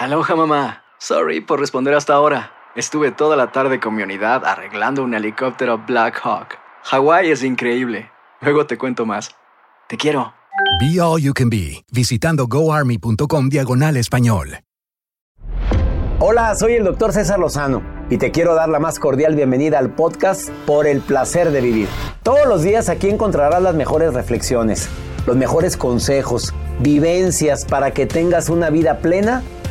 Aloha mamá. Sorry por responder hasta ahora. Estuve toda la tarde con mi unidad arreglando un helicóptero Black Hawk. Hawái es increíble. Luego te cuento más. Te quiero. Be All You Can Be, visitando goarmy.com diagonal español. Hola, soy el doctor César Lozano y te quiero dar la más cordial bienvenida al podcast Por el Placer de Vivir. Todos los días aquí encontrarás las mejores reflexiones, los mejores consejos, vivencias para que tengas una vida plena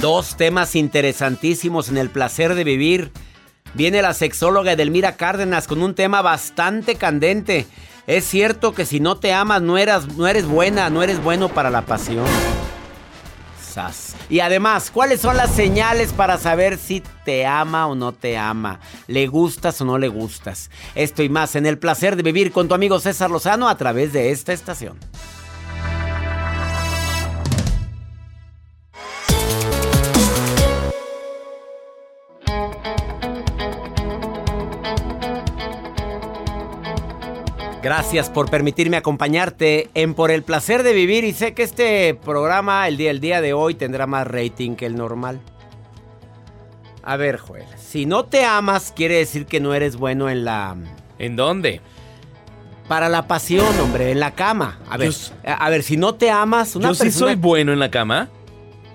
Dos temas interesantísimos en el placer de vivir. Viene la sexóloga Edelmira Cárdenas con un tema bastante candente. Es cierto que si no te amas no eres, no eres buena, no eres bueno para la pasión. Sas. Y además, ¿cuáles son las señales para saber si te ama o no te ama? ¿Le gustas o no le gustas? Esto y más en el placer de vivir con tu amigo César Lozano a través de esta estación. Gracias por permitirme acompañarte en Por el placer de vivir y sé que este programa el día, el día de hoy tendrá más rating que el normal. A ver, Joel, si no te amas quiere decir que no eres bueno en la... ¿En dónde? Para la pasión, hombre, en la cama. A ver, a ver, si no te amas, una Yo sí soy bueno en la cama.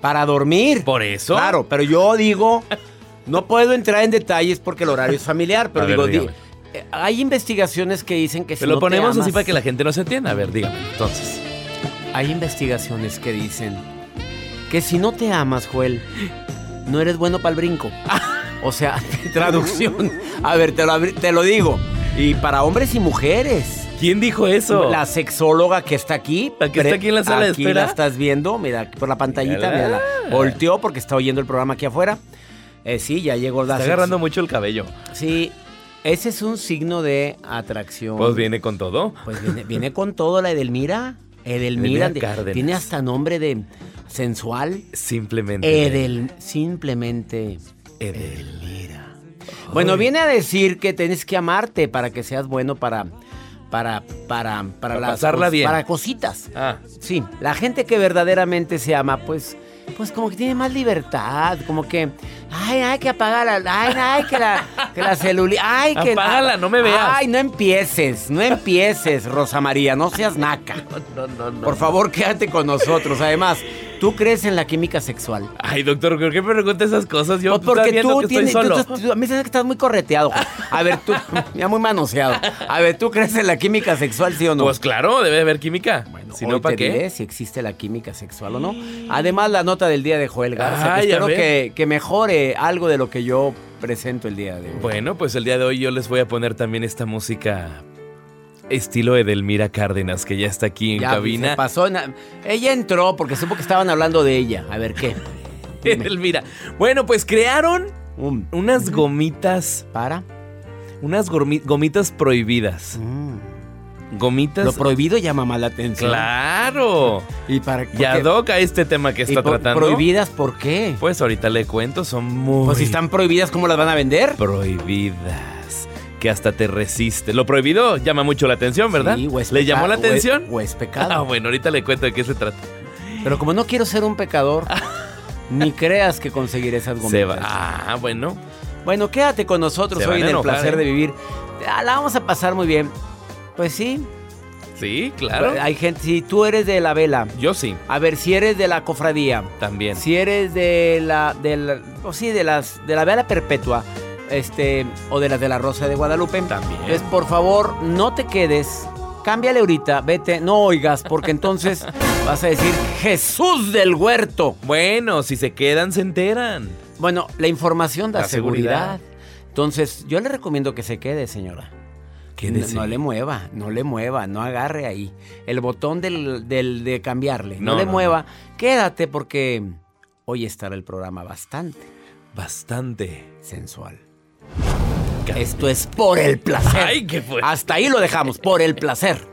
para dormir. ¿Por eso? Claro, pero yo digo, no puedo entrar en detalles porque el horario es familiar, pero A digo, hay investigaciones que dicen que si Te lo no te ponemos así amas- para que la gente no se entienda. A ver, dígame. Entonces. Hay investigaciones que dicen que si no te amas, Joel, no eres bueno para el brinco. O sea, traducción. A ver, te lo, te lo digo. Y para hombres y mujeres. ¿Quién dijo eso? La sexóloga que está aquí. ¿La que está aquí en la sala de aquí espera? la estás viendo, mira, por la pantallita, Mírala. mira, volteó porque está oyendo el programa aquí afuera. Eh, sí, ya llegó la Está agarrando mucho el cabello. Sí, ese es un signo de atracción. Pues viene con todo. Pues viene, viene con todo la Edelmira. Edelmira. Edelmira de- Cárdenas. tiene hasta nombre de sensual. Simplemente. Edel, simplemente. Edelmira. Bueno, viene a decir que tienes que amarte para que seas bueno para. Para, para, para, Para las pasarla bien. Para cositas. Ah, Sí, la gente que verdaderamente se ama, pues, pues como que tiene más libertad, como que, ay, hay que apagar la, ay, ay, que la, que la celuli, ay, que Apágala, no me veas. Ay, no empieces, no empieces, Rosa María, no seas naca. no, no, no. Por favor, quédate con nosotros. Además, ¿tú crees en la química sexual? Ay, doctor, ¿por qué me pregunta esas cosas? Yo Pues porque viendo tú que tienes. estoy solo. tú- a mí se que estás muy correteado. Juan. A ver, tú. Ya muy manoseado. A ver, ¿tú crees en la química sexual, sí o no? Pues claro, debe de haber química. si Hoy no, ¿para te diré qué? si existe la química sexual o no. Además, la nota del día de Joel Garza. que Ay, a espero que, que mejore algo de lo que yo presento el día de hoy. Bueno, pues el día de hoy yo les voy a poner también esta música estilo Edelmira Cárdenas, que ya está aquí en Ya, cabina. se pasó. Ella entró porque supo que estaban hablando de ella. A ver qué. Edelmira. Bueno, pues crearon Um, unas gomitas, para. unas gomitas prohibidas. Mm. Gomitas. Lo prohibido llama más la atención. Claro. Y para Y ad hoc a este tema que está por- tratando. ¿Prohibidas por qué? Pues ahorita le cuento, son muy Pues si están prohibidas, ¿cómo las van a vender? prohibidas. Que hasta te resiste. Lo prohibido llama mucho la atención, ¿verdad? Sí, o es ¿Le llamó la o es- atención? O es pecado. Ah, bueno, ahorita le cuento de qué se trata. Pero como no quiero ser un pecador, ni creas que conseguiré esas gomitas. Ah, bueno. Bueno, quédate con nosotros Se hoy en el placer ¿eh? de vivir. Ah, La vamos a pasar muy bien. Pues sí. Sí, claro. Hay gente, si tú eres de la vela, Yo sí, a ver, si eres de la cofradía, también. si eres de la, de la- o sí, de las, de la vela perpetua, este, o de las de la Rosa de Guadalupe, También. Entonces, por favor, no te quedes, cámbiale ahorita, vete, no oigas, porque entonces vas a decir Jesús del huerto. Bueno, si se quedan, se enteran. Bueno, la información da La seguridad. seguridad. Entonces, yo le recomiendo que se quede, señora. No, no le mueva, no le mueva, no agarre ahí. El botón del, del- de cambiarle, no, No, le no, mueva. Quédate porque hoy estará el programa bastante Bastante. sensual. Esto es por el placer. Ay, qué fue. Hasta ahí lo dejamos, por el placer.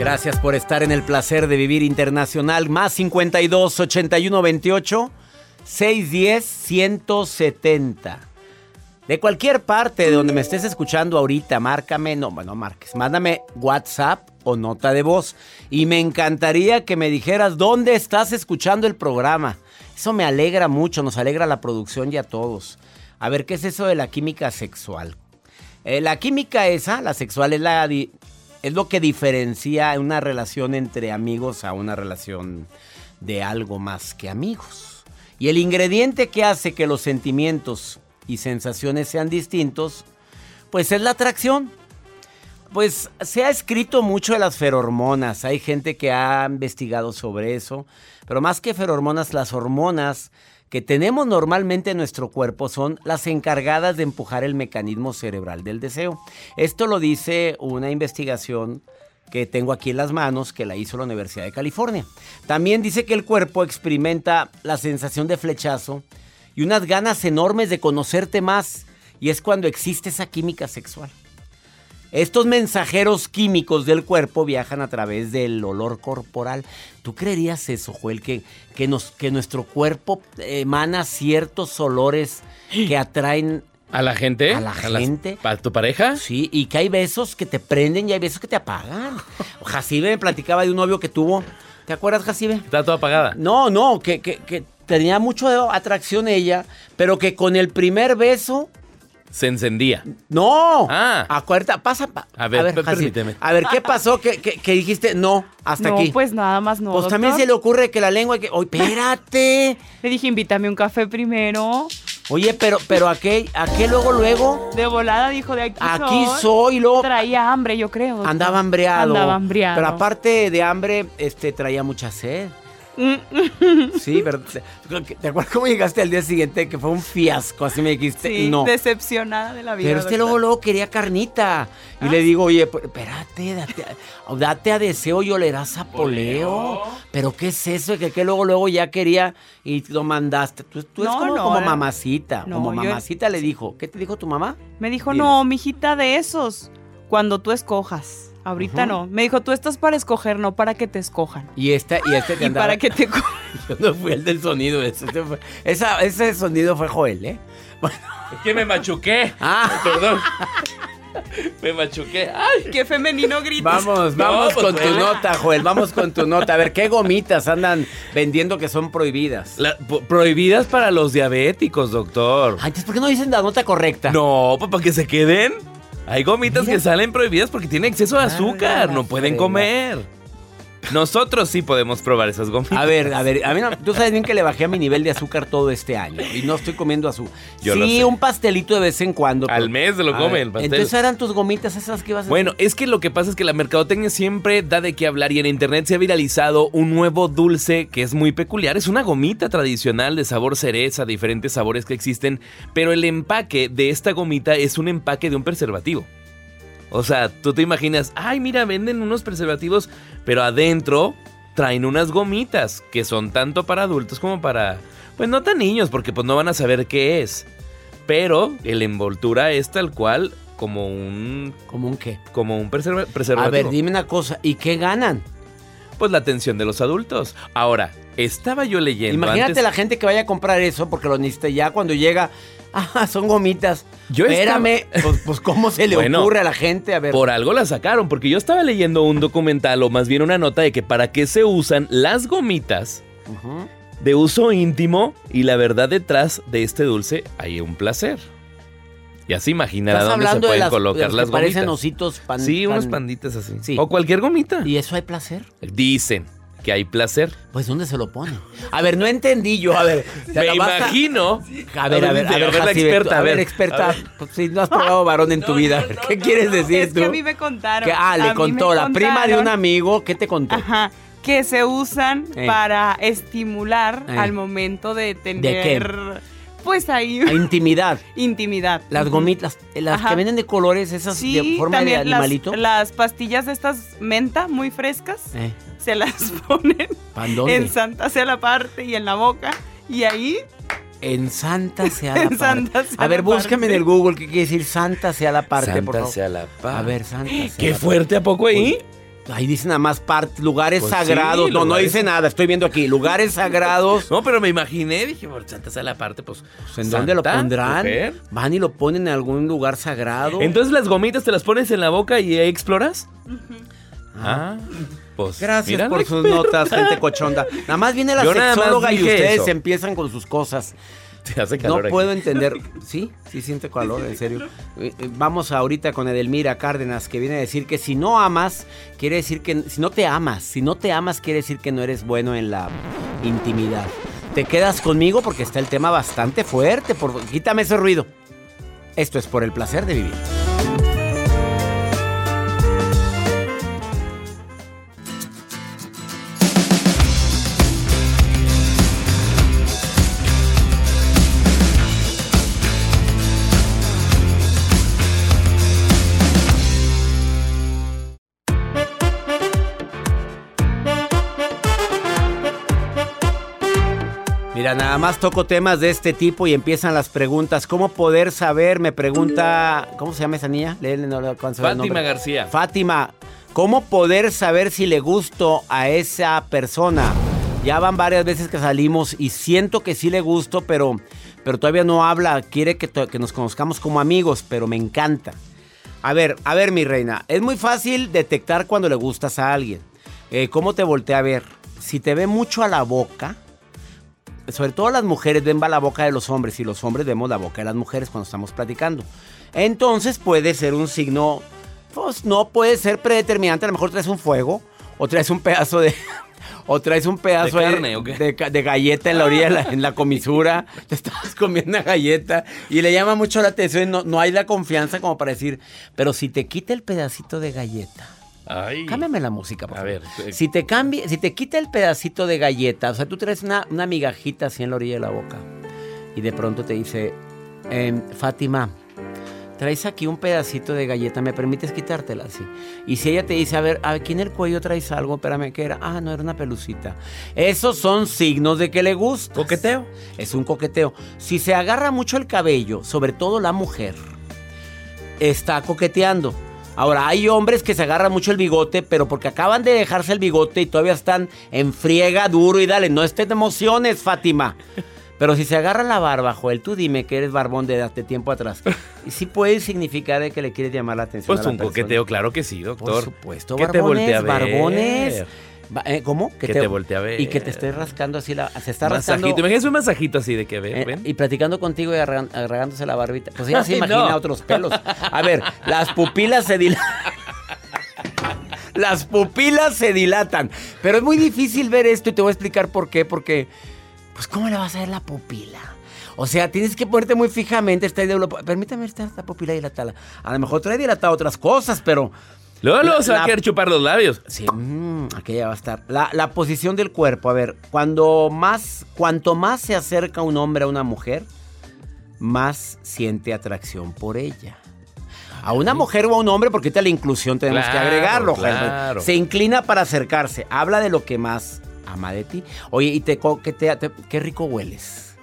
Gracias por estar en el placer de vivir internacional. Más 52 81 28 610 170. De cualquier parte de donde me estés escuchando ahorita, márcame, no, bueno, marques, mándame WhatsApp o nota de voz. Y me encantaría que me dijeras dónde estás escuchando el programa. Eso me alegra mucho, nos alegra la producción y a todos. A ver, ¿qué es eso de la química sexual? Eh, la química esa, la sexual, es, la es lo que diferencia una relación entre amigos a una relación de algo más que amigos. Y el ingrediente que hace que los sentimientos y sensaciones sean distintos, pues es la atracción. Pues se ha escrito mucho de las ferormonas, hay gente que ha investigado sobre eso, pero más que ferormonas, las hormonas que tenemos normalmente en nuestro cuerpo son las encargadas de empujar el mecanismo cerebral del deseo. Esto lo dice una investigación que tengo aquí en las manos, que la hizo la Universidad de California. También dice que el cuerpo experimenta la sensación de flechazo y unas ganas enormes de conocerte más, y es cuando existe esa química sexual. Estos mensajeros químicos del cuerpo viajan a través del olor corporal. ¿Tú creerías eso, Joel? Que, que, nos, que nuestro cuerpo emana ciertos olores que atraen ¿A la gente? ¿A la gente? ¿A tu pareja? Sí, y que hay besos que te prenden y hay besos que te apagan. Jacibe me platicaba de un novio que tuvo. ¿Te acuerdas, Jacibe? Está toda apagada. No, no, que, que, que tenía mucho atracción ella, pero que con el primer beso. Se encendía. ¡No! Ah. Acuérdate, pasa. pa- A ver, permíteme. A ver, ¿qué pasó? que, que, que dijiste no hasta no, aquí? pues nada más no. Pues también se le ocurre que la lengua. Que... Oye, espérate. Le dije, invítame un café primero. Oye, pero, pero ¿a qué, a qué luego, luego? De volada dijo de aquí, Aquí soy. soy, luego Traía hambre, yo creo. doctor. andaba hambreado. Andaba hambreado. Pero aparte de hambre, este, traía mucha sed. Sí, pero ¿te, ¿te acuerdas cómo llegaste al día siguiente? Que fue un fiasco, así me dijiste. Sí, no. decepcionada de la vida. Pero doctor. luego, luego quería carnita. Y Ah. le digo, oye, pero espérate, date, a- date a deseo y olerás a poleo. Pero ¿qué es eso? Que, que luego, luego ya quería y lo mandaste. Tú, tú eres No, como, no, como era- mamacita. Como yo- mamacita le dijo. ¿Qué te dijo tu mamá? Me dijo, no, mijita, de esos. Cuando tú escojas. Ahorita no. Me dijo, tú estás para escoger, no para que te escojan. Y este, y este te Y andaba- para que te... Yo no fui el del sonido. Ese, ese fue- esa- ese sonido fue Joel, ¿eh? Es que me machuqué. Ah. Perdón. me machuqué. Ay. Qué femenino grito. Vamos, No, vamos pues, con tu nota, Joel. Vamos con tu nota. A ver, ¿qué gomitas andan vendiendo que son prohibidas? La- prohibidas para los diabéticos, doctor. Ay, entonces, ¿por qué no dicen la nota correcta? No, pues para que se queden. Hay gomitas Mira. que salen prohibidas porque tienen exceso de azúcar. No pueden comer. Nosotros sí podemos probar esas gomitas. A ver, a ver, a mí no- tú sabes bien que le bajé a mi nivel de azúcar todo este año y no estoy comiendo azúcar. Yo lo sí, sé. un pastelito de vez en cuando. Al mes se lo come ver, el pastel. Entonces eran tus gomitas esas que ibas a Bueno, es que lo que pasa es que la mercadotecnia siempre da de qué hablar y en internet se ha viralizado un nuevo dulce que es muy peculiar. Es una gomita tradicional de sabor cereza, diferentes sabores que existen, pero el empaque de esta gomita es un empaque de un preservativo. O sea, tú te imaginas, ay, mira, venden unos preservativos, pero adentro traen unas gomitas que son tanto para adultos como para, pues no tan niños, porque pues no van a saber qué es. Pero la envoltura es tal cual como un ¿Cómo un qué? como un preserva- preservativo. A ver, dime una cosa, ¿y qué ganan? Pues la atención de los adultos. Ahora, estaba yo leyendo Imagínate antes- la gente que vaya a comprar eso porque lo necesita ya cuando llega. Ah, son gomitas. Yo estaba- Espérame, pues, pues, ¿cómo se le Bueno, ocurre a la gente? A ver. Por algo la sacaron, porque yo estaba leyendo un documental o más bien una nota de que para qué se usan las gomitas de uso íntimo y la verdad detrás de este dulce hay un placer. Ya se imaginará dónde se de pueden las, de colocar las las que gomitas. parecen ositos pan- sí, unos pan- panditas así. Sí. O cualquier gomita. ¿Y eso hay placer? Dicen que hay placer. Pues ¿dónde se lo pone? A ver, no entendí yo. A ver, te Me a- imagino. A ver, a ver, a ver, la Jacibe, experta, a ver, experta. Pues, si no has probado varón en tu vida, ¿qué quieres decir Es tú? que a mí me contaron. Que- ah, a le contó la prima de un amigo. ¿Qué te contó? Ajá. Que se usan Eh. para estimular Eh. al momento de qué? tener. Pues ahí. A intimidad. Intimidad. Las gomitas, las Ajá. que venden de colores, esas Sí, de forma de las, animalito. las pastillas de estas menta muy frescas Eh, se las ponen ¿Pan dónde? en Santa hacia la parte y en la boca. Y ahí En Santa sea la En parte. Santa sea a ver, búscame en parte. el Google qué quiere decir Santa sea la parte, Santa por favor. sea la paz. A ver, Santa sea Qué la fuerte, ¿a poco ahí? parte. Ahí dice nada más parte, lugares Pues sagrados. sí, no, no dice nada, estoy viendo aquí. Lugares sagrados. No, pero me imaginé, dije, por Santa sea la parte, pues. Pues, ¿En dónde lo pondrán? Van y lo ponen en algún lugar sagrado. Entonces las gomitas te las pones en la boca y ahí exploras. Ah, pues. Gracias por sus experta. notas, gente cochonda. Nada más viene la Yo sexóloga y ustedes eso. empiezan con sus cosas. Te hace calor No aquí. puedo entender. Sí, sí siente calor, en serio. Eh, eh, Vamos ahorita con Edelmira Cárdenas, que viene a decir que si no amas, quiere decir que. Si no te amas, si no te amas, quiere decir que no eres bueno en la intimidad. Te quedas conmigo porque está el tema bastante fuerte. Por, quítame ese ruido. Esto es por el placer de vivir. Mira, nada más toco temas de este tipo y empiezan las preguntas. ¿Cómo poder saber? Me pregunta. ¿Cómo se llama esa niña? Léele, no le Fátima. García. Fátima, ¿cómo poder saber si le gusto a esa persona? Ya van varias veces que salimos y siento que sí le gusto, pero, pero todavía no habla. Quiere que nos conozcamos como amigos, pero me encanta. A ver, a ver, mi reina. Es muy fácil detectar cuando le gustas a alguien. Eh, ¿Cómo te voltea a ver? Si te ve mucho a la boca, sobre todo las mujeres ven la boca de los hombres y los hombres vemos la boca de las mujeres cuando estamos platicando. Entonces puede ser un signo, pues no puede ser predeterminante. A lo mejor traes un fuego o traes un pedazo de... O traes un pedazo ¿De carne galleta en la orilla, la- en la comisura. Te estabas comiendo una galleta y le llama mucho la atención. No, no hay la confianza como para decir, pero si te quita el pedacito de galleta. Ay. Cámbiame la música, por A favor. ver, eh. Si te cambia, si te quita el pedacito de galleta, o sea, tú traes una, una migajita así en la orilla de la boca y de pronto te dice, em, Fátima, traes aquí un pedacito de galleta, ¿me permites quitártela así? Y si ella te dice, a ver, aquí en el cuello traes algo, espérame, ¿qué era? Ah, no, era una pelucita. Esos son signos de que le gusta. ¿Coqueteo? Es un coqueteo. Si se agarra mucho el cabello, sobre todo la mujer, está coqueteando. Ahora, hay hombres que se agarran mucho el bigote, pero porque acaban de dejarse el bigote y todavía están en friega duro y dale, no estés de emociones, Fátima. Pero si se agarra la barba, Joel, tú dime que eres barbón de hace tiempo atrás. Y sí puede significar de que le quieres llamar la atención. Pues a la un persona. coqueteo, claro que sí, doctor. Por supuesto, barbones. Eh, ¿Cómo? Que te voltee a ver. Y que te estés rascando así la... Se está rascando... Masajito. Imagínate un masajito así de que ve, Eh, ven. y platicando contigo y agarrándose la barbita. Pues ella se imagina no. otros pelos. A ver, las pupilas se dilatan. Las pupilas se dilatan. Pero es muy difícil ver esto y te voy a explicar por qué. Porque, pues, ¿cómo le vas a ver la pupila? O sea, tienes que ponerte muy fijamente. Esta idea, permítame esta, esta pupila dilatada. A lo mejor trae dilatada otras cosas, pero... Luego, luego La- se va a querer chupar los labios. Sí, mm, aquella va a estar. La, la posición del cuerpo, a ver, cuando más, cuanto más se acerca un hombre a una mujer, más siente atracción por ella. A una mujer o a un hombre, porque ahorita la inclusión tenemos que agregarlo. Claro. Se inclina para acercarse. Habla de lo que más ama de ti. Oye, y te, que te- te- qué rico hueles.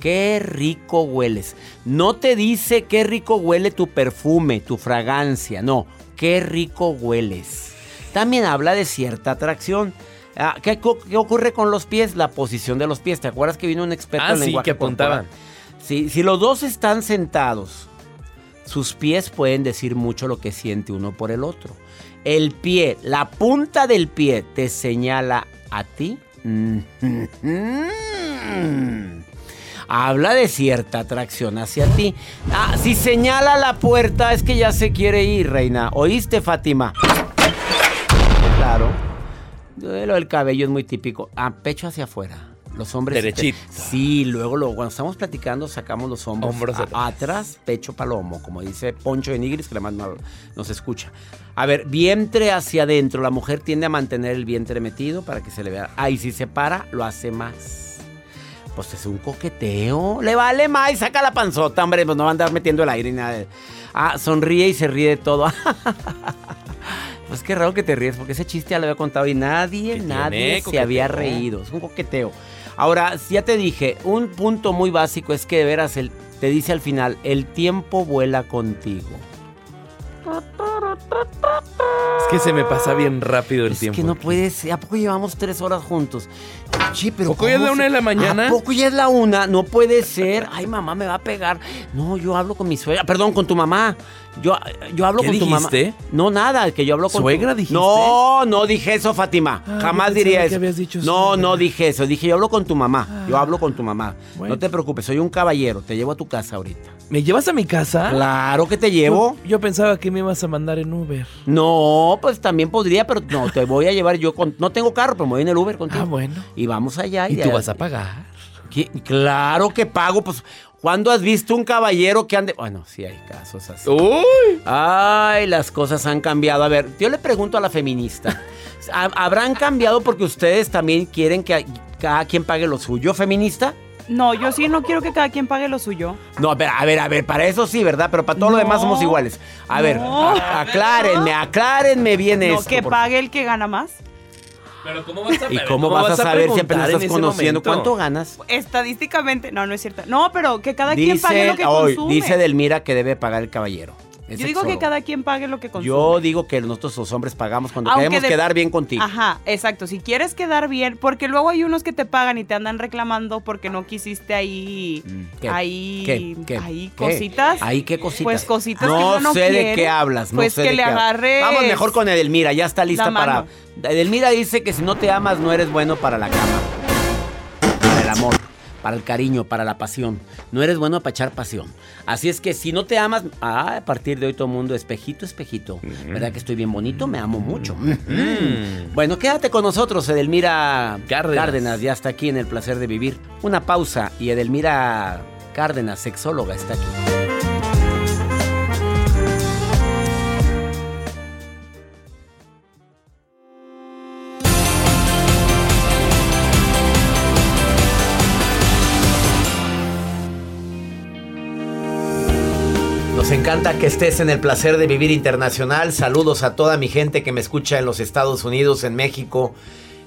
Qué rico hueles. No te dice qué rico huele tu perfume, tu fragancia. No, qué rico hueles. También habla de cierta atracción. Ah, ¿qué, ocurre con los pies? La posición de los pies. ¿Te acuerdas que vino un experto Ah, en sí, lenguaje que? Sí, si los dos están sentados, sus pies pueden decir mucho lo que siente uno por el otro. El pie, la punta del pie te señala a ti. Mm. Habla de cierta atracción hacia ti. Ah, si señala la puerta es que ya se quiere ir, reina. ¿Oíste, Fátima? Claro. Lo del cabello es muy típico. Ah, pecho hacia afuera. Los hombres. Derechito. Sí, luego lo, cuando estamos platicando sacamos los hombros, Hombros a- atrás. pecho palomo, como dice Poncho de Nigris, que además no- nos escucha. A ver, vientre hacia adentro. La mujer tiende a mantener el vientre metido para que se le vea. Ah, y si se para, lo hace más. Pues es un coqueteo. Le vale más y saca la panzota, hombre. Pues no va a andar metiendo el aire ni nada. de- Ah, sonríe y se ríe de todo. pues qué raro que te ríes, porque ese chiste ya lo había contado y nadie, ¿Qué nadie se había reído. Es un coqueteo. Ahora, ya te dije, un punto muy básico es que de veras el, te dice al final, el tiempo vuela contigo. Es que se me pasa bien rápido el es tiempo. que no aquí. puede ser. ¿A poco llevamos tres horas juntos? Sí, pero. ¿Poco ya es ¿cómo la una de la mañana? ¿A poco ya es la una? No puede ser. Ay, mamá me va a pegar. No, yo hablo con mi suegra. Perdón, con tu mamá. Yo, yo hablo ¿Qué con tu mamá. dijiste? No, nada, que yo hablo con tu- ¿Suegra dijiste? No, no dije eso, Fátima. Ah, Jamás diría que eso. habías dicho no, suegra. no dije eso. Dije, yo hablo con tu mamá. Yo hablo con tu mamá. Bueno. No te preocupes, soy un caballero. Te llevo a tu casa ahorita. ¿Me llevas a mi casa? Claro que te llevo. Yo, yo pensaba que me ibas a mandar en Uber. No, pues también podría, pero no, te voy a llevar yo con... No tengo carro, pero me voy en el Uber contigo. Ah, bueno. Y vamos allá. ¿Y de- tú vas a pagar? ¿Qué? Claro que pago, pues... ¿Cuándo has visto un caballero que ande...? Bueno, sí hay casos así. ¡Uy! Ay, las cosas han cambiado. A ver, yo le pregunto a la feminista. ¿ha- ¿Habrán cambiado porque ustedes también quieren que cada quien pague lo suyo, feminista? No, yo sí no quiero que cada quien pague lo suyo. No, a ver, a ver, a ver, para eso sí, ¿verdad? Pero para todo lo demás somos iguales. A ver, No. a- aclárenme, aclárenme bien No, esto. que por- pague el que gana más. Pero ¿cómo vas a ¿Y cómo, vas, a saber si apenas estás conociendo? momento? ¿Cuánto ganas? Estadísticamente, no, no es cierto. No, pero que cada quien pague lo que hoy, consume. dice Delmira que debe pagar el caballero. Es Yo digo que cada quien pague lo que consume. Yo digo que nosotros los hombres pagamos cuando Aunque queremos de- quedar bien contigo. Ajá, exacto. Si quieres quedar bien, porque luego hay unos que te pagan y te andan reclamando porque no quisiste ahí, Mm, ¿Qué? ahí, ¿Qué? ¿Qué? ahí ¿Qué? cositas. ¿Ahí qué cositas? Pues cositas no que uno no sé de qué hablas. No pues sé que de le Vamos mejor con Edelmira, ya está lista para... Edelmira dice que si no te amas no eres bueno para la cama. Para el amor, para el cariño, para la pasión. No eres bueno para echar pasión. Así es que si no te amas, ah, a partir de hoy todo mundo, espejito, espejito. ¿Verdad que estoy bien bonito? Me amo mucho. Mm. Bueno, quédate con nosotros, Edelmira Cárdenas. Cárdenas. Ya está aquí en el placer de vivir. Una pausa y Edelmira Cárdenas, sexóloga, está aquí. Nos encanta que estés en el placer de vivir internacional. Saludos a toda mi gente que me escucha en los Estados Unidos, en México,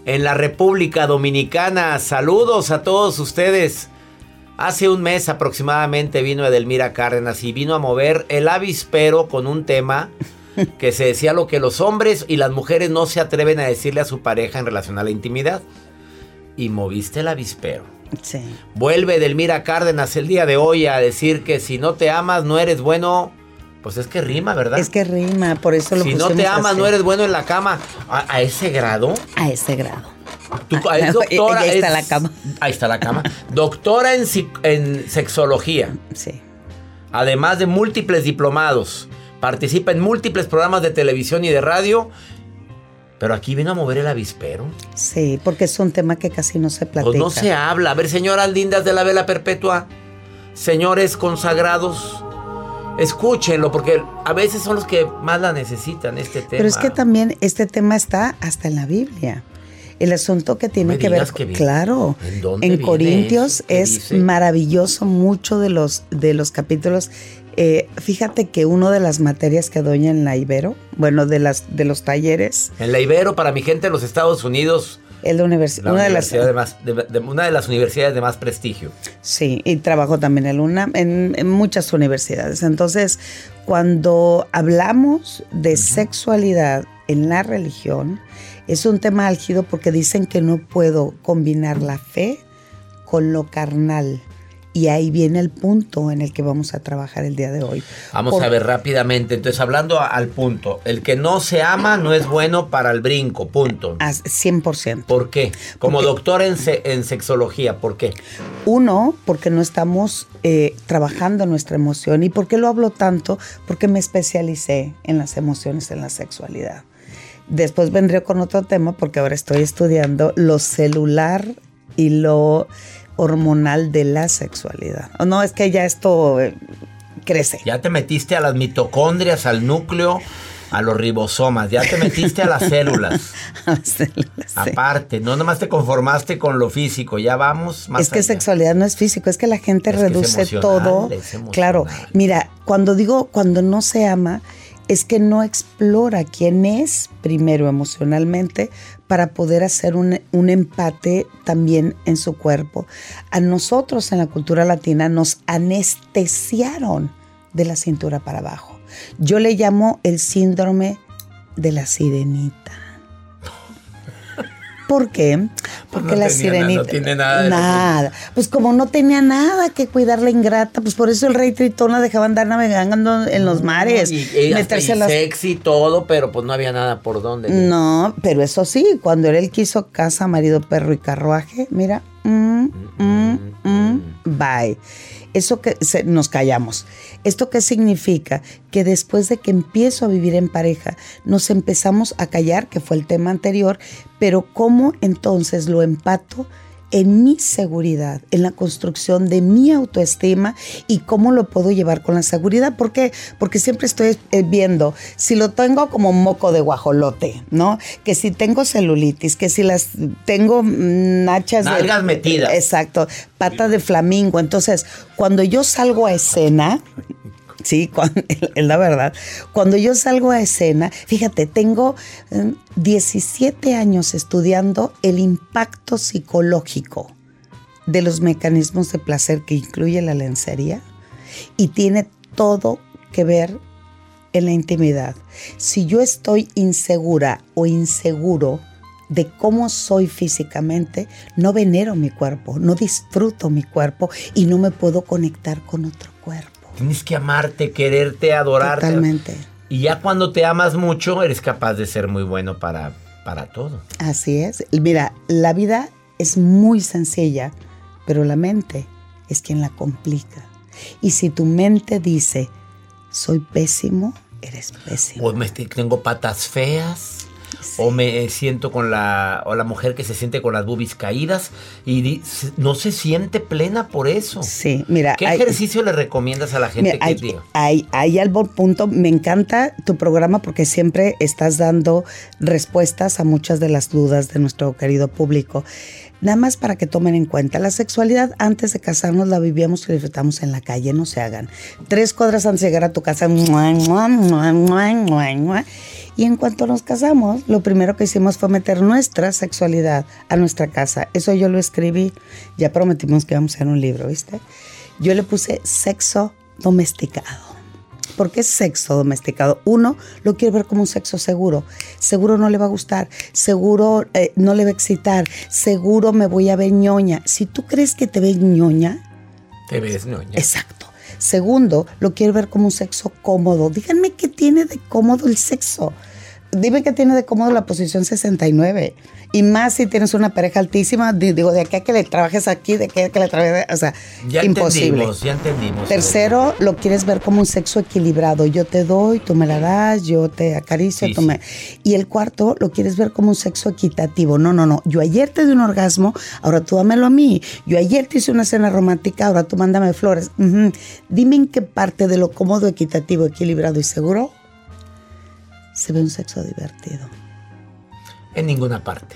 en la República Dominicana. Saludos a todos ustedes. Hace un mes aproximadamente vino Edelmira Cárdenas y vino a mover el avispero con un tema que se decía lo que los hombres y las mujeres no se atreven a decirle a su pareja en relación a la intimidad. Y moviste el avispero. Sí. Vuelve Edelmira Cárdenas el día de hoy a decir que si no te amas no eres bueno. Pues es que rima, ¿verdad? Es que rima, por eso lo si no te amas así. no eres bueno en la cama. ¿A, a ese grado? A ese grado. Tú, es doctora, Ahí está es- la cama. Ahí está la cama. Doctora en, en sexología. Sí. Además de múltiples diplomados. Participa en múltiples programas de televisión y de radio. Pero aquí vino a mover el avispero. Sí, porque es un tema que casi no se platica. Pues no se habla. A ver, señoras lindas de la vela perpetua, señores consagrados, escúchenlo, porque a veces son los que más la necesitan, este tema. Pero es que también este tema está hasta en la Biblia. El asunto que tiene que ver, que claro, ¿En Corintios es dice? maravilloso mucho de los de los capítulos. Eh, fíjate que una de las materias que doy en la Ibero, bueno, de las de los talleres, En la Ibero, para mi gente en los Estados Unidos, es la una de las universidad de más- de- de- una de las universidades de más prestigio. Sí, y trabajo también en UNAM, en, en muchas universidades. Entonces, cuando hablamos de sexualidad en la religión, es un tema álgido porque dicen que no puedo combinar la fe con lo carnal. Y ahí viene el punto en el que vamos a trabajar el día de hoy. Vamos Por- a ver rápidamente. Entonces, hablando al punto, el que no se ama no es bueno para el brinco, punto. As- 100%. ¿Por qué? Como Porque- doctor en, se- en sexología, ¿por qué? Uno, porque no estamos eh, trabajando nuestra emoción. ¿Y por qué lo hablo tanto? Porque me especialicé en las emociones, en la sexualidad. Después vendré con otro tema porque ahora estoy estudiando lo celular y lo hormonal de la sexualidad. No, es que ya esto eh, crece. Ya te metiste a las mitocondrias, al núcleo, a los ribosomas, ya te metiste a las células. Sí. Aparte, no nomás te conformaste con lo físico, ya vamos más es que allá. sexualidad no es físico, es que la gente Es reduce todo. Claro, mira, cuando digo cuando no se ama, es que no explora quién es primero emocionalmente para poder hacer un, un empate también en su cuerpo. A nosotros en la cultura latina nos anestesiaron de la cintura para abajo. Yo le llamo el síndrome de la sirenita. ¿Por qué? Porque no la tenía sirenita. no tiene nada de Nada. Pues como no tenía nada que cuidar la ingrata, pues por eso el rey Tritón la dejaba andar navegando en los mares. Y, meterse y las. sexy y todo, pero pues no había nada por dónde. No, pero eso sí, cuando él quiso casa, marido, perro y carruaje, mira, mm, mm, mm, bye. Eso que nos callamos. ¿Esto qué significa? Que después de que empiezo a vivir en pareja, nos empezamos a callar, que fue el tema anterior, pero ¿cómo entonces lo empato? En mi seguridad, en la construcción de mi autoestima y cómo lo puedo llevar con la seguridad. ¿Por qué? Porque siempre estoy eh, viendo si lo tengo como moco de guajolote, ¿no? Que si tengo celulitis, que si las tengo mm, nachas de- Nalgas metidas. Exacto, pata de flamingo. Entonces, cuando yo salgo a escena, Sí, cuan- es la verdad. Cuando yo salgo a escena, fíjate, tengo eh, 17 años estudiando el impacto psicológico de los mecanismos de placer que incluye la lencería y tiene todo que ver en la intimidad. Si yo estoy insegura o inseguro de cómo soy físicamente, no venero mi cuerpo, no disfruto mi cuerpo y no me puedo conectar con otro cuerpo. Tienes que amarte, quererte, adorarte. Totalmente. Y ya cuando te amas mucho, eres capaz de ser muy bueno para, para todo. Así es. Mira, la vida es muy sencilla, pero la mente es quien la complica. Y si tu mente dice, soy pésimo, eres pésimo. O me, tengo patas feas. O me siento con la, o la mujer que se siente con las boobies caídas y di- no se siente plena por eso. Sí, mira. ¿Qué hay- ejercicio le recomiendas a la gente Mira, que hay, hay, hay algo punto. Me encanta tu programa porque siempre estás dando respuestas a muchas de las dudas de nuestro querido público. Nada más para que tomen en cuenta, la sexualidad antes de casarnos la vivíamos y disfrutamos en la calle, no se hagan. Tres cuadras antes de llegar a tu casa, y en cuanto nos casamos, lo primero que hicimos fue meter nuestra sexualidad a nuestra casa. Eso yo lo escribí, ya prometimos que íbamos a hacer un libro, ¿viste? Yo le puse sexo domesticado. ¿Por qué sexo domesticado? Uno, lo quiero ver como un sexo seguro. Seguro no le va a gustar, seguro eh, no le va a excitar, seguro me voy a ver ñoña. Si tú crees que te ves ñoña, Te ves, ¿no? Ya. exacto. Segundo, lo quiero ver como un sexo cómodo. Díganme qué tiene de cómodo el sexo. Dime qué tiene de cómodo la posición 69. Y más si tienes una pareja altísima, di- digo, de aquí a que le trabajes aquí, de aquí a que le trabajes, o sea, Ya imposible. entendimos, ya entendimos. Tercero, lo quieres ver como un sexo equilibrado. Yo te doy, tú me la das, yo te acaricio, Sí, tú sí. me... Y el cuarto, lo quieres ver como un sexo equitativo. No, no, no. Yo ayer te di un orgasmo, ahora tú dámelo a mí. Yo ayer te hice una cena romántica, ahora tú mándame flores. Ujú. Dime en qué parte de lo cómodo, equitativo, equilibrado y seguro se ve un sexo divertido. En ninguna parte.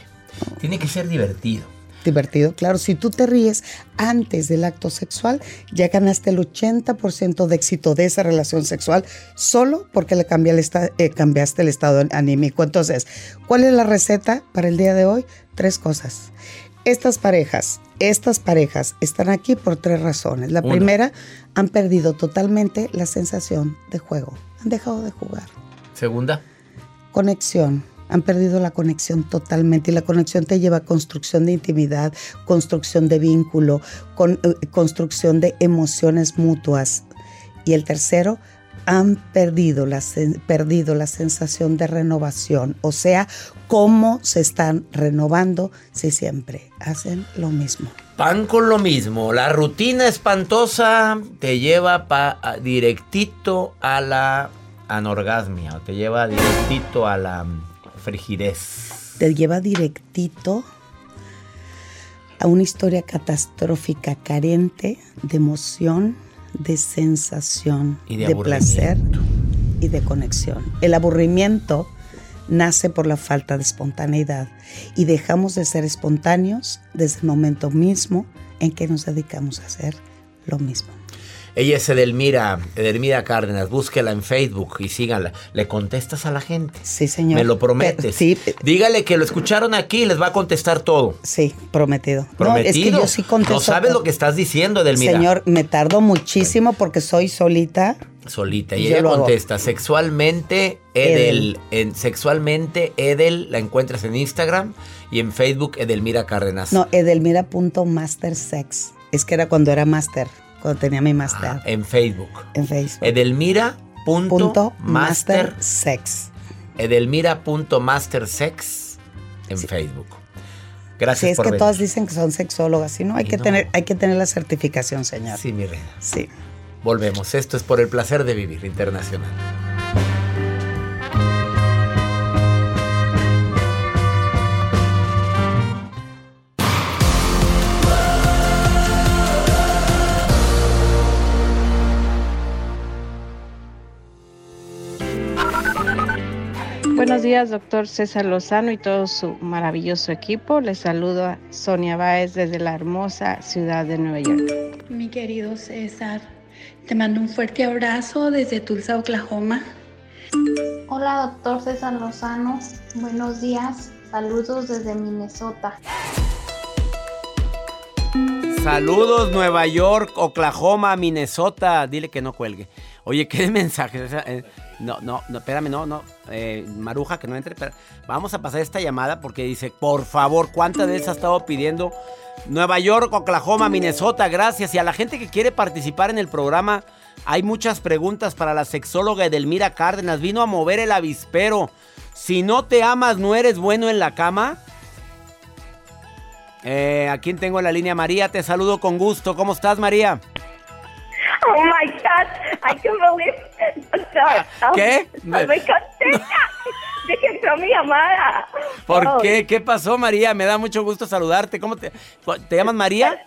Tiene que ser divertido. Divertido, claro. Si tú te ríes antes del acto sexual, ya ganaste el 80% de éxito de esa relación sexual solo porque le cambié el esta- eh, cambiaste el estado anímico. Entonces, ¿cuál es la receta para el día de hoy? Tres cosas. Estas parejas, estas parejas están aquí por tres razones. La Una. primera, han perdido totalmente la sensación de juego. Han dejado de jugar Segunda. Conexión. Han perdido la conexión totalmente y la conexión te lleva a construcción de intimidad, construcción de vínculo, eh, construcción de emociones mutuas. Y el tercero, han perdido la, perdido la sensación de renovación, o sea, cómo se están renovando si siempre hacen lo mismo. Pan con lo mismo. La rutina espantosa te lleva pa- directito a la anorgasmia. O te lleva directito a la frigidez. te lleva directito a una historia catastrófica carente de emoción, de sensación, Y de placer y de conexión. El aburrimiento nace por la falta de espontaneidad y dejamos de ser espontáneos desde el momento mismo en que nos dedicamos a hacer lo mismo. Ella es Edelmira, Edelmira Cárdenas. Búsquela en Facebook y síganla. ¿Le contestas a la gente? Sí, señor. Me lo prometes. Pero- sí, Dígale que lo escucharon aquí y les va a contestar todo. sí, prometido. Prometido. No, es que yo sí contesto. No sabes lo que estás diciendo, Edelmira. Señor, me tardo muchísimo porque soy solita. Solita. Y ella hago. contesta, sexualmente Edel. En, sexualmente Edel la encuentras en Instagram y en Facebook Edelmira Cárdenas. No, edelmira.mastersex. Es que era cuando era master, cuando tenía mi master Ah, en Facebook. en Facebook. Edelmira.master. Punto mastersex. Edelmira.mastersex en Facebook. Gracias Sí, es por que venir. todas dicen que son sexólogas, ¿sí? no? Hay Y que no. tener, hay que tener la certificación, señor. Sí, mi reina. Sí. Volvemos. Esto es por el placer de vivir internacional. Buenos días, doctor César Lozano y todo su maravilloso equipo. Les saludo a Sonia Báez desde la hermosa ciudad de Nueva York. Mi querido César, te mando un fuerte abrazo desde Tulsa, Oklahoma. Hola, doctor César Lozano. Buenos días. Saludos desde Minnesota. Saludos Nueva York, Oklahoma, Minnesota. Dile que no cuelgue. Oye, ¿qué mensaje? No, no, no, espérame, no, no. Eh, Maruja, que no entre. espera. Vamos a pasar esta llamada porque dice, por favor, ¿cuántas veces ha estado pidiendo Nueva York, Oklahoma, Minnesota? Gracias. Y a la gente que quiere participar en el programa, hay muchas preguntas para la sexóloga Edelmira Cárdenas. Vino a mover el avispero. Si no te amas, no eres bueno en la cama. Eh, ¿A quién tengo en la línea? María, te saludo con gusto. ¿Cómo estás, María? I can believe. Oh, ¿Qué? Estoy muy contenta de que entró mi llamada. ¿Por Oh, qué? ¿Qué pasó, María? Me da mucho gusto saludarte. ¿Cómo te, te llamas María?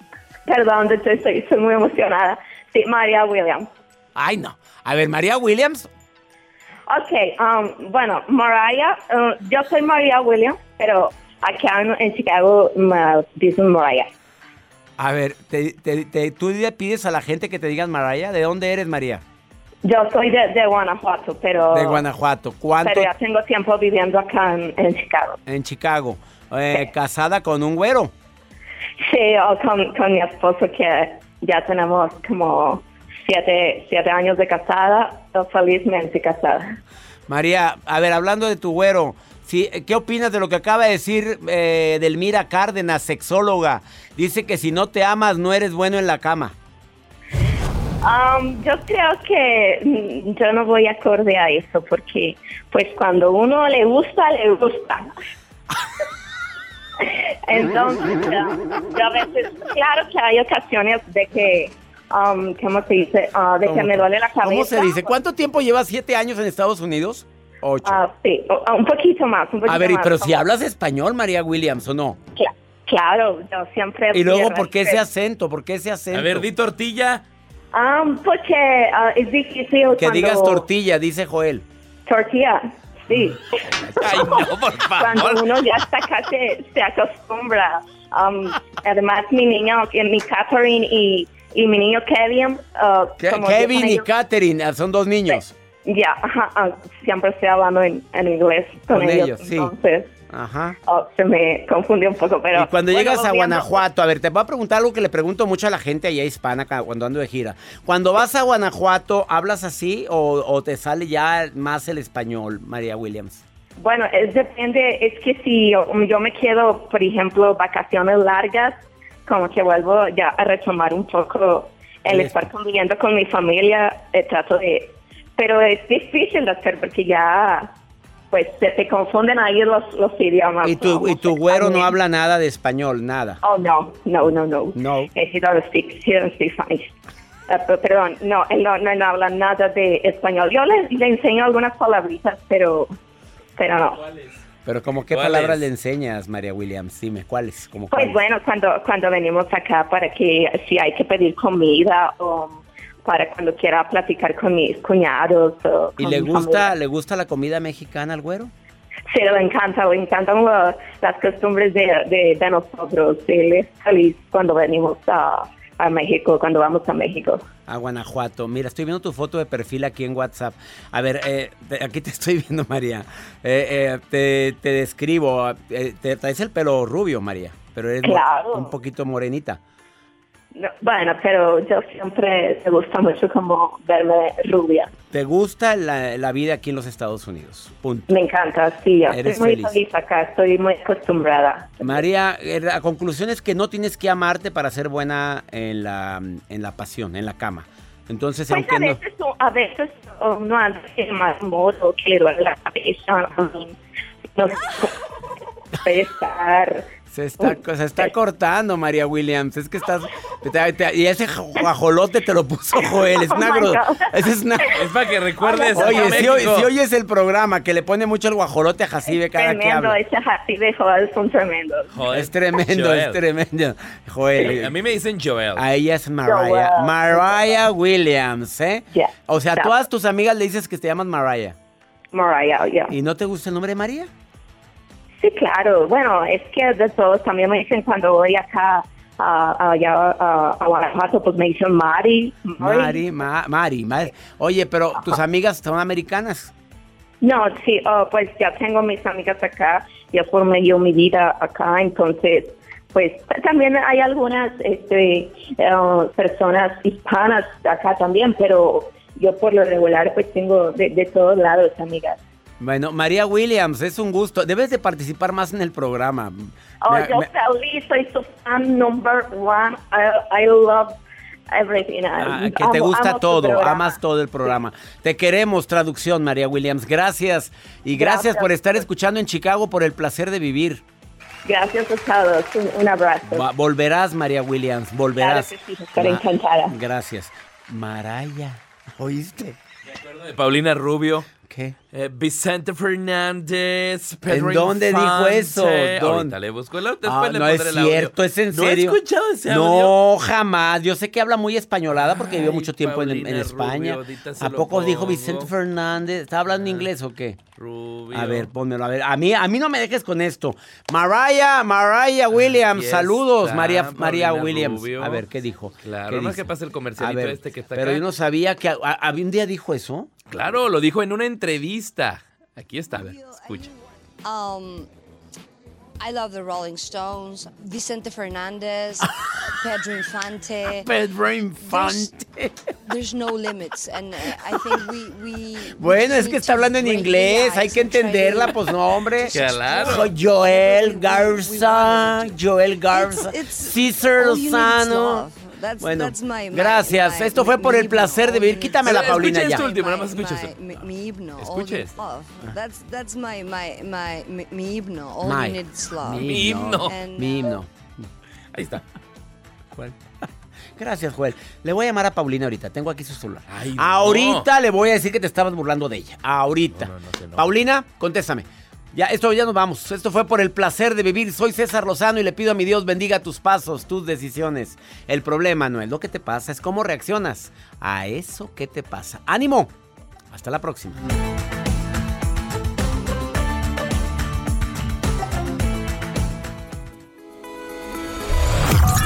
Perdón, estoy, estoy muy emocionada. Sí, María Williams. Ay, no. A ver, María Williams. Ok, um, bueno, Mariah, uh, yo soy María Williams, pero acá en, en Chicago me dicen Mariah. A ver, te, te- te- ¿tú le pides a la gente que te digan María? ¿De dónde eres, María? Yo soy de, de Guanajuato, pero... De Guanajuato. ¿Cuánto? Pero ya tengo tiempo viviendo acá en, en Chicago. En Chicago. Eh, ¿Casada con un güero? Sí, con, con mi esposo que ya tenemos como siete, siete años de casada, felizmente casada. María, a ver, hablando de tu güero, sí, ¿qué opinas de lo que acaba de decir eh, Delmira Cárdenas, sexóloga? Dice que si no te amas, no eres bueno en la cama. Um, yo creo que mm, yo no voy acorde a eso porque pues cuando uno le gusta, le gusta. Entonces, yo, yo a veces, claro que hay ocasiones de que, um, ¿cómo se dice? Ah, de que me duele la cabeza. ¿Cómo se dice? ¿Cuánto tiempo llevas? ¿Siete años en Estados Unidos? Ocho. Ah, sí, o- ah, un poquito más, un poquito A ver, más, pero si hablas español, María Williams, ¿o no? Cla- Claro, yo siempre... Y luego, ¿por qué ese acento? ¿Por qué ese acento? A ver, di tortilla. Um, porque ah, es difícil Que cuando... digas tortilla, dice Joel. Tortilla, sí. Ay, no, por Cuando uno ya está casi se acostumbra. Um, además, mi niño, mi Catherine y, y mi niño Kevin, uh, Ke- Kevin y ellos- ah, son dos niños. Ya, ajá, ah, siempre estoy hablando en, en inglés con, Con ellos, ellos, sí. entonces Ajá. oh, se me confundió un poco, pero... Y cuando bueno, llegas a Guanajuato, a ver, te voy a preguntar algo que le pregunto mucho a la gente allá hispana cuando ando de gira. Cuando vas a Guanajuato, ¿hablas así o, o te sale ya más el español, María Williams? Bueno, es depende, es que si yo, yo me quedo, por ejemplo, vacaciones largas, como que vuelvo ya a retomar un poco el El estar conviviendo con mi familia, eh, trato de... Pero es difícil de hacer porque ya, pues, se te confunden ahí los, los idiomas. Y tu, como y tu güero no habla nada de español, nada. Oh, no, no, no, no. No. Eh, He don't speak, he don't speak Spanish. P- perdón, no, él no, no, no habla nada de español. Yo le, le enseño algunas palabritas, pero, pero no. Pero como qué ¿Cuáles? palabras le enseñas, María Williams? Dime, ¿cuáles? Como Pues cuáles? bueno, cuando, cuando venimos acá para que si hay que pedir comida o para cuando quiera platicar con mis cuñados. O ¿Y con le mi gusta, le gusta la comida mexicana al güero? Sí, le encanta, le encantan las costumbres de, de, de nosotros. Él es feliz cuando venimos a, a México, cuando vamos a México. A Guanajuato. Mira, estoy viendo tu foto de perfil aquí en WhatsApp. A ver, eh, te- aquí te estoy viendo, María. Eh, eh, te, te describo. eh, te traes el pelo rubio, María. Pero eres Claro. un poquito morenita. No, bueno, pero yo siempre me gusta mucho como verme rubia. ¿Te gusta la, la vida aquí en los Estados Unidos? Punto. Me encanta, sí, yo estoy muy feliz. feliz acá, estoy muy acostumbrada. María, eh, la conclusión es que no tienes que amarte para ser buena en la, en la pasión, en la cama. Entonces, Pues a aunque no... veces, a veces uno anda mal modo, que le duele la cabeza, no sé, estar... Se está, se está cortando, María Williams. Es que estás. te- te- y ese guajolote te lo puso Joel. Es una Oh God. ese es una- Es para que recuerdes. Oye, si, oyes el programa que le pone mucho el guajolote a Jacibe cada que Tremendo, habla. ese así de Joel son tremendos. Es tremendo, Joel. es tremendo. Joel. A mí me dicen Joel. A ella es Mariah. Joel. Mariah Williams, ¿eh? Yeah. O sea, a Yeah. todas tus amigas le dices que te llaman Mariah. Mariah, ya. ¿Y no te gusta el nombre de María? Sí, claro. Bueno, es que de todos también me dicen cuando voy acá a, allá a, a Guanajuato, pues me dicen Mari. Mari, Ma- Mari, Mari. Oye, pero tus amigas son americanas. No, sí, oh, pues ya tengo mis amigas acá, ya formé yo mi vida acá, entonces, pues también hay algunas este, eh, personas hispanas acá también, pero yo por lo regular pues tengo de, de todos lados amigas. Bueno, María Williams, es un gusto. Debes de participar más en el programa. Oh, Me- yo me- feliz, soy su fan number one, I, I love everything. ah, que te gusta todo, amas todo el programa. Te queremos, traducción, María Williams. Gracias. Y gracias, Gracias. por estar escuchando en Chicago, por el placer de vivir. Gracias a todos, un, abrazo. Va- volverás, María Williams, volverás. Claro que sí, estaré Ma- encantada. Gracias. Maraya, ¿oíste? De Paulina Rubio. ¿Qué? Eh, Vicente Fernández. Pedro ¿En dónde dijo eso? ¿Dónde? Ahorita le busco el después Ah, le no es el audio. cierto, es en ¿No he serio. escuchado ese audio? No, jamás. Yo sé que habla muy españolada porque vivió mucho tiempo en, España. Rubio, ¿A poco dijo. Vicente Fernández? ¿Está hablando inglés o qué? Rubio. A ver, pónmelo, a ver. A mí, a mí no me dejes con esto. Mariah, Mariah Williams, saludos, está, María, María Williams. Rubio. A ver, ¿qué dijo? Claro, ¿Qué no dice? que pase el A comercialito ver, este que está Pero acá. yo no sabía que a- a- ¿había un día dijo eso. Claro, lo dijo en una entrevista. Aquí está, a ver, escucha. Um, I love the Rolling Stones, Vicente Fernandez, Pedro Infante. Pedro Infante. There's no limits, and uh, I think we we. Bueno, we es que está hablando en inglés, hay que entenderla, pues no, hombre. Claro. Soy Joel Garza, Joel Garza, It's- it's- Cesar all you need is Lozano. That's, Bueno, that's my, my- gracias. my- Esto fue por el placer de vivir. Quítamela, Escucha Paulina, esto ya. último, nada más escucha my- esto. mi- himno. all Escuche you- esto. that's, that's my, my, my, mi, mi himno. All My. you need is love. Mi himno. Mi himno. Ahí está. Gracias, Joel. Le voy a llamar a Paulina ahorita. Tengo aquí su celular. Ay, no. ahorita le voy a decir que te estabas burlando de ella. Ahorita. Paulina, contéstame. Ya, esto ya nos vamos. Esto fue por el placer de vivir. Soy César Lozano y le pido a mi Dios bendiga tus pasos, tus decisiones. El problema no es lo que te pasa, es cómo reaccionas a eso que te pasa. ¡Ánimo! Hasta la próxima.